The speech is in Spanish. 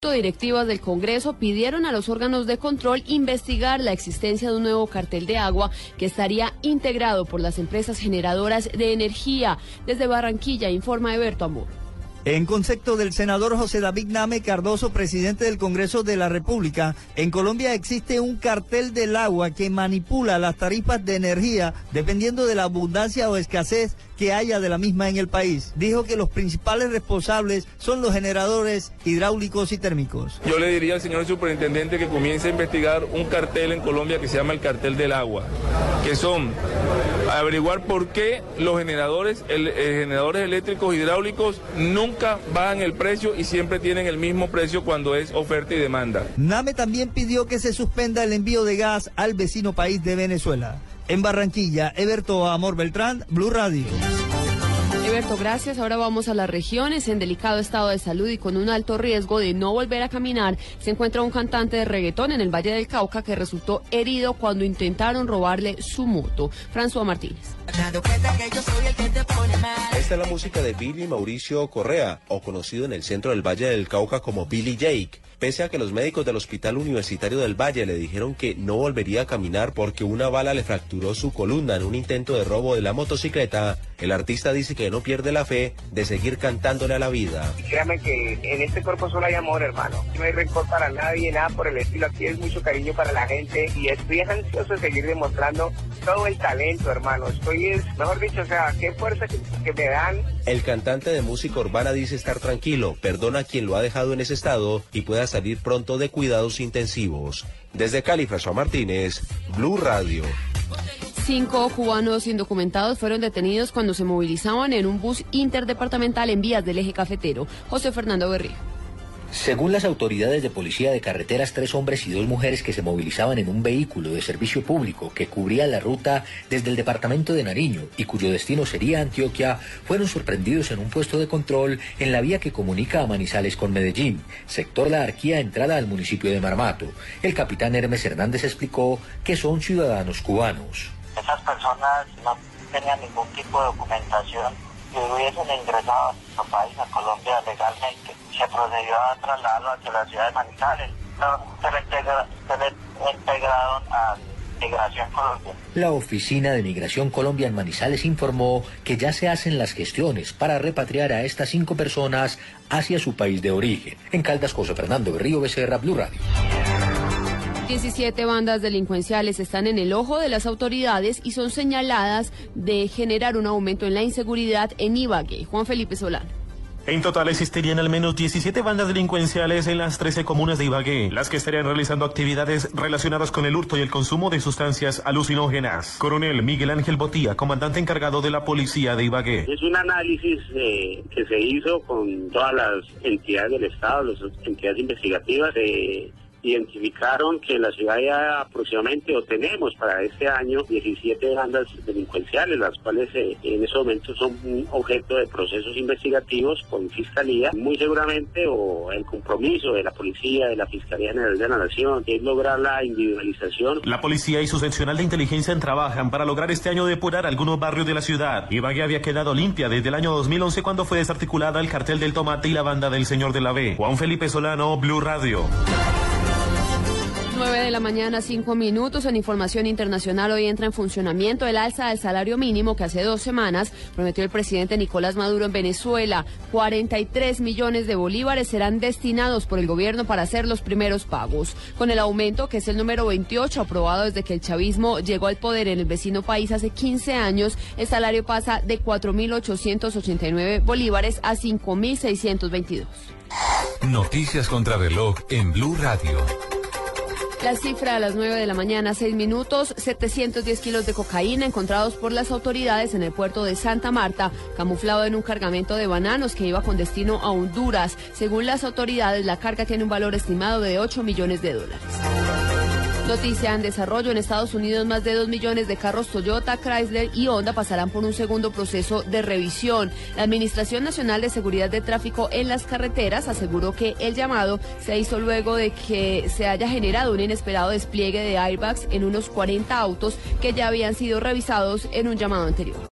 Directivas del Congreso pidieron a los órganos de control investigar la existencia de un nuevo cartel de agua que estaría integrado por las empresas generadoras de energía. Desde Barranquilla informa Eberto Amor. En concepto del senador José David Name Cardoso, presidente del Congreso de la República, en Colombia existe un cartel del agua que manipula las tarifas de energía dependiendo de la abundancia o escasez que haya de la misma en el país. Dijo que los principales responsables son los generadores hidráulicos y térmicos. Yo le diría al señor superintendente que comience a investigar un cartel en Colombia que se llama el cartel del agua, que son averiguar por qué los generadores, el, eh, generadores eléctricos hidráulicos nunca bajan el precio y siempre tienen el mismo precio cuando es oferta y demanda. Name también pidió que se suspenda el envío de gas al vecino país de Venezuela. En Barranquilla, Eberto Amor Beltrán, Blue Radio. Eberto, gracias. Ahora vamos a las regiones. En delicado estado de salud y con un alto riesgo de no volver a caminar, se encuentra un cantante de reggaetón en el Valle del Cauca que resultó herido cuando intentaron robarle su moto. François Martínez. Esta es la música de Billy Mauricio Correa, o conocido en el centro del Valle del Cauca como Billy Jake. Pese a que los médicos del Hospital Universitario del Valle le dijeron que no volvería a caminar porque una bala le fracturó su columna en un intento de robo de la motocicleta, el artista dice que no pierde la fe de seguir cantándole a la vida. Créame que en este cuerpo solo hay amor, hermano. No hay rencor para nadie, nada por el estilo. Aquí es mucho cariño para la gente y estoy ansioso de seguir demostrando todo el talento, hermano. Estoy, mejor dicho, o sea, qué fuerza que, que me dan. El cantante de música urbana dice estar tranquilo, perdona a quien lo ha dejado en ese estado y pueda salir pronto de cuidados intensivos. Desde Cali, François Martínez, Blue Radio. Cinco cubanos indocumentados fueron detenidos cuando se movilizaban en un bus interdepartamental en vías del eje cafetero. José Fernando Berrío. Según las autoridades de policía de carreteras, tres hombres y dos mujeres que se movilizaban en un vehículo de servicio público que cubría la ruta desde el departamento de Nariño y cuyo destino sería Antioquia, fueron sorprendidos en un puesto de control en la vía que comunica a Manizales con Medellín, sector La Arquía, entrada al municipio de Marmato. El capitán Hermes Hernández explicó que son ciudadanos cubanos. Esas personas no tenían ningún tipo de documentación que hubiesen ingresado a nuestro país, a Colombia, legalmente. Se procedió a trasladarlo hacia la ciudad de Manizales. Se le, integra, se le integraron a Migración Colombia. La Oficina de Migración Colombia en Manizales informó que ya se hacen las gestiones para repatriar a estas cinco personas hacia su país de origen. En Caldas, José Fernando Berrío Becerra, Blue Radio. 17 bandas delincuenciales están en el ojo de las autoridades y son señaladas de generar un aumento en la inseguridad en Ibagué. Juan Felipe Solano. En total existirían al menos 17 bandas delincuenciales en las 13 comunas de Ibagué, las que estarían realizando actividades relacionadas con el hurto y el consumo de sustancias alucinógenas. Coronel Miguel Ángel Botía, comandante encargado de la policía de Ibagué. Es un análisis eh, que se hizo con todas las entidades del Estado, las entidades investigativas. Eh, identificaron que en la ciudad ya aproximadamente o tenemos para este año 17 bandas delincuenciales, las cuales eh, en ese momento son objeto de procesos investigativos con fiscalía, muy seguramente o el compromiso de la policía, de la Fiscalía General de la Nación, es lograr la individualización. La policía y su seccional de inteligencia trabajan para lograr este año depurar algunos barrios de la ciudad. Ibagué había quedado limpia desde el año 2011 cuando fue desarticulada el cartel del tomate y la banda del señor de la B. Juan Felipe Solano, Blue Radio. 9 de la mañana, 5 minutos. En información internacional, hoy entra en funcionamiento el alza del salario mínimo que hace dos semanas prometió el presidente Nicolás Maduro en Venezuela. 43 millones de bolívares serán destinados por el gobierno para hacer los primeros pagos. Con el aumento, que es el número 28 aprobado desde que el chavismo llegó al poder en el vecino país hace 15 años, el salario pasa de 4.889 bolívares a 5.622. Noticias contra reloj en Blue Radio. La cifra a las 9 de la mañana, 6 minutos, 710 kilos de cocaína encontrados por las autoridades en el puerto de Santa Marta, camuflado en un cargamento de bananos que iba con destino a Honduras. Según las autoridades, la carga tiene un valor estimado de 8 millones de dólares. Noticia en desarrollo. En Estados Unidos, más de 2 millones de carros Toyota, Chrysler y Honda pasarán por un segundo proceso de revisión. La Administración Nacional de Seguridad de Tráfico en las Carreteras aseguró que el llamado se hizo luego de que se haya generado un inesperado despliegue de airbags en unos 40 autos que ya habían sido revisados en un llamado anterior.